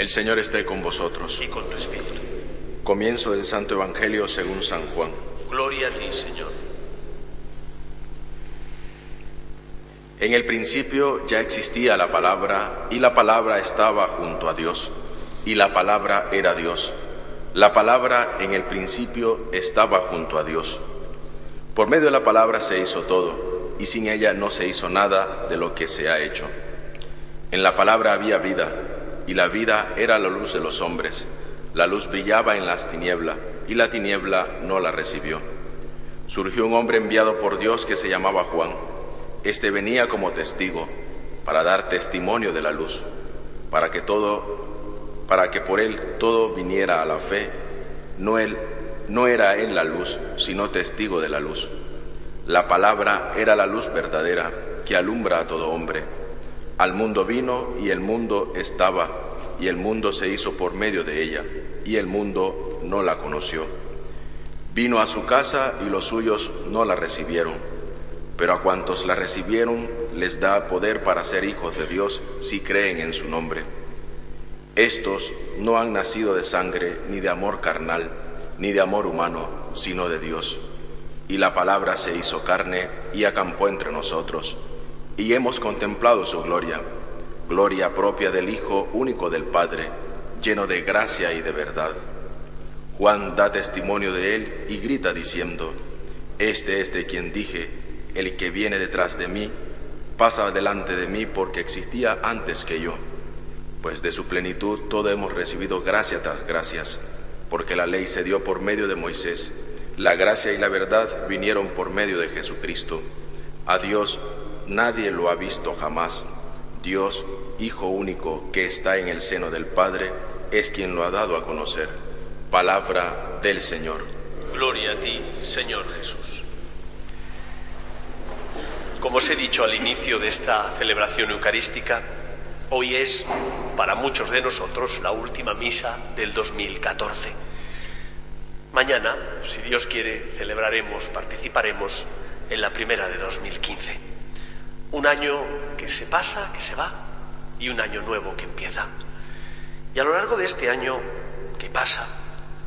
El Señor esté con vosotros. y con tu espíritu. Comienzo del Santo Evangelio según San Juan. Gloria a ti, Señor. En el principio ya existía la palabra y la palabra estaba junto a Dios y la palabra era Dios. La palabra en el principio estaba junto a Dios. Por medio de la palabra se hizo todo y sin ella no se hizo nada de lo que se ha hecho. En la palabra había vida y la vida era la luz de los hombres. La luz brillaba en las tinieblas y la tiniebla no la recibió. Surgió un hombre enviado por Dios que se llamaba Juan. Este venía como testigo para dar testimonio de la luz, para que todo para que por él todo viniera a la fe. No él no era él la luz, sino testigo de la luz. La palabra era la luz verdadera que alumbra a todo hombre. Al mundo vino y el mundo estaba, y el mundo se hizo por medio de ella, y el mundo no la conoció. Vino a su casa y los suyos no la recibieron, pero a cuantos la recibieron les da poder para ser hijos de Dios si creen en su nombre. Estos no han nacido de sangre, ni de amor carnal, ni de amor humano, sino de Dios. Y la palabra se hizo carne y acampó entre nosotros, y hemos contemplado su gloria, gloria propia del Hijo único del Padre, lleno de gracia y de verdad. Juan da testimonio de él y grita diciendo, Este es de quien dije, el que viene detrás de mí, pasa delante de mí porque existía antes que yo pues de su plenitud todo hemos recibido gracia tras gracias, porque la ley se dio por medio de Moisés, la gracia y la verdad vinieron por medio de Jesucristo. A Dios nadie lo ha visto jamás. Dios, Hijo único que está en el seno del Padre, es quien lo ha dado a conocer. Palabra del Señor. Gloria a ti, Señor Jesús. Como os he dicho al inicio de esta celebración eucarística, hoy es para muchos de nosotros la última misa del 2014. Mañana, si Dios quiere, celebraremos, participaremos en la primera de 2015. Un año que se pasa, que se va, y un año nuevo que empieza. Y a lo largo de este año que pasa,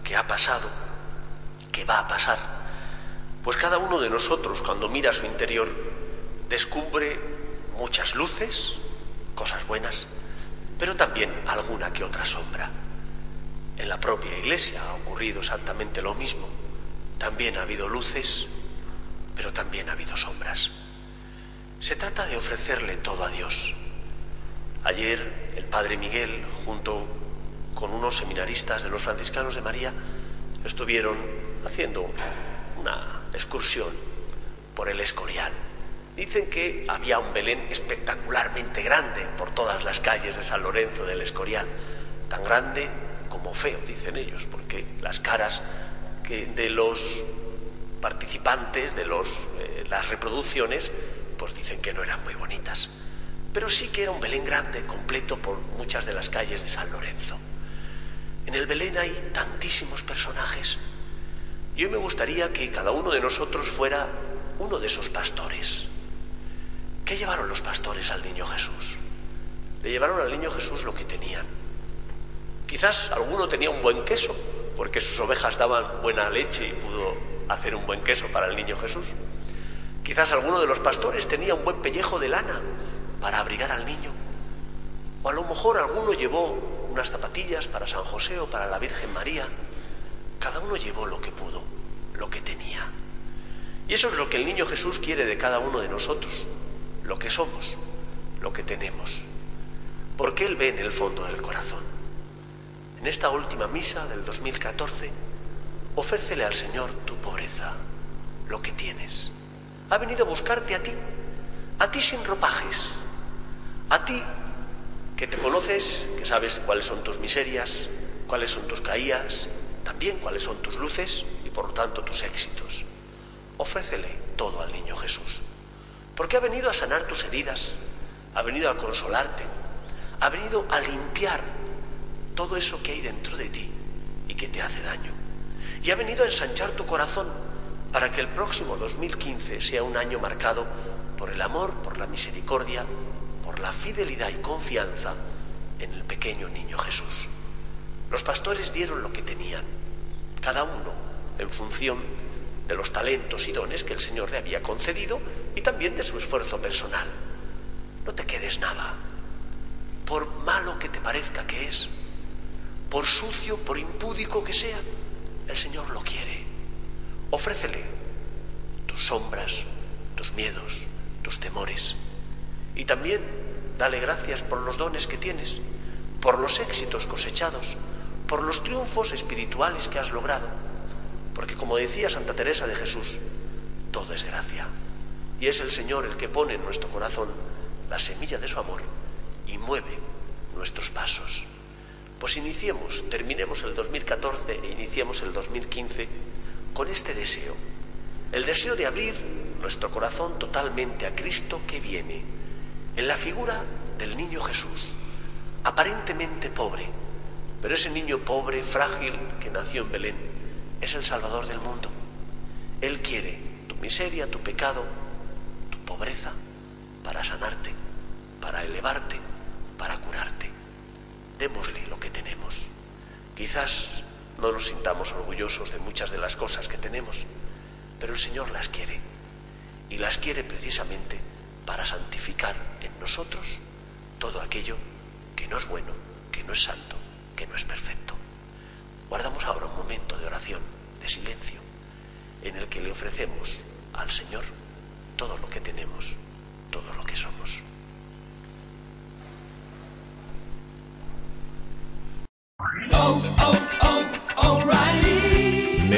que ha pasado, que va a pasar, pues cada uno de nosotros cuando mira a su interior descubre muchas luces, cosas buenas, pero también alguna que otra sombra. En la propia iglesia ha ocurrido exactamente lo mismo. También ha habido luces, pero también ha habido sombras. Se trata de ofrecerle todo a Dios. Ayer el padre Miguel, junto con unos seminaristas de los franciscanos de María, estuvieron haciendo una excursión por el Escorial. Dicen que había un Belén espectacularmente grande por todas las calles de San Lorenzo del Escorial, tan grande como feo, dicen ellos, porque las caras de los participantes de los, eh, las reproducciones, pues dicen que no eran muy bonitas. Pero sí que era un Belén grande, completo por muchas de las calles de San Lorenzo. En el Belén hay tantísimos personajes. Yo me gustaría que cada uno de nosotros fuera uno de esos pastores. ¿Qué llevaron los pastores al niño Jesús? Le llevaron al niño Jesús lo que tenían. Quizás alguno tenía un buen queso, porque sus ovejas daban buena leche y pudo hacer un buen queso para el niño Jesús. Quizás alguno de los pastores tenía un buen pellejo de lana para abrigar al niño. O a lo mejor alguno llevó unas zapatillas para San José o para la Virgen María. Cada uno llevó lo que pudo, lo que tenía. Y eso es lo que el niño Jesús quiere de cada uno de nosotros, lo que somos, lo que tenemos. Porque Él ve en el fondo del corazón. En esta última misa del 2014, ofércele al Señor tu pobreza, lo que tienes. Ha venido a buscarte a ti, a ti sin ropajes, a ti que te conoces, que sabes cuáles son tus miserias, cuáles son tus caídas, también cuáles son tus luces y por lo tanto tus éxitos. Ofrécele todo al niño Jesús, porque ha venido a sanar tus heridas, ha venido a consolarte, ha venido a limpiar todo eso que hay dentro de ti y que te hace daño. Y ha venido a ensanchar tu corazón para que el próximo 2015 sea un año marcado por el amor, por la misericordia, por la fidelidad y confianza en el pequeño niño Jesús. Los pastores dieron lo que tenían, cada uno en función de los talentos y dones que el Señor le había concedido y también de su esfuerzo personal. No te quedes nada, por malo que te parezca que es, por sucio, por impúdico que sea, el Señor lo quiere. Ofrécele tus sombras, tus miedos, tus temores. Y también dale gracias por los dones que tienes, por los éxitos cosechados, por los triunfos espirituales que has logrado. Porque como decía Santa Teresa de Jesús, todo es gracia. Y es el Señor el que pone en nuestro corazón la semilla de su amor y mueve nuestros pasos. Pues iniciemos, terminemos el 2014 e iniciemos el 2015 con este deseo, el deseo de abrir nuestro corazón totalmente a Cristo que viene, en la figura del niño Jesús, aparentemente pobre, pero ese niño pobre, frágil, que nació en Belén, es el Salvador del mundo. Él quiere tu miseria, tu pecado, tu pobreza, para sanarte, para elevarte, para curarte démosle lo que tenemos. Quizás no nos sintamos orgullosos de muchas de las cosas que tenemos, pero el Señor las quiere. Y las quiere precisamente para santificar en nosotros todo aquello que no es bueno, que no es santo, que no es perfecto. Guardamos ahora un momento de oración, de silencio, en el que le ofrecemos al Señor todo lo que tenemos, todo lo que somos.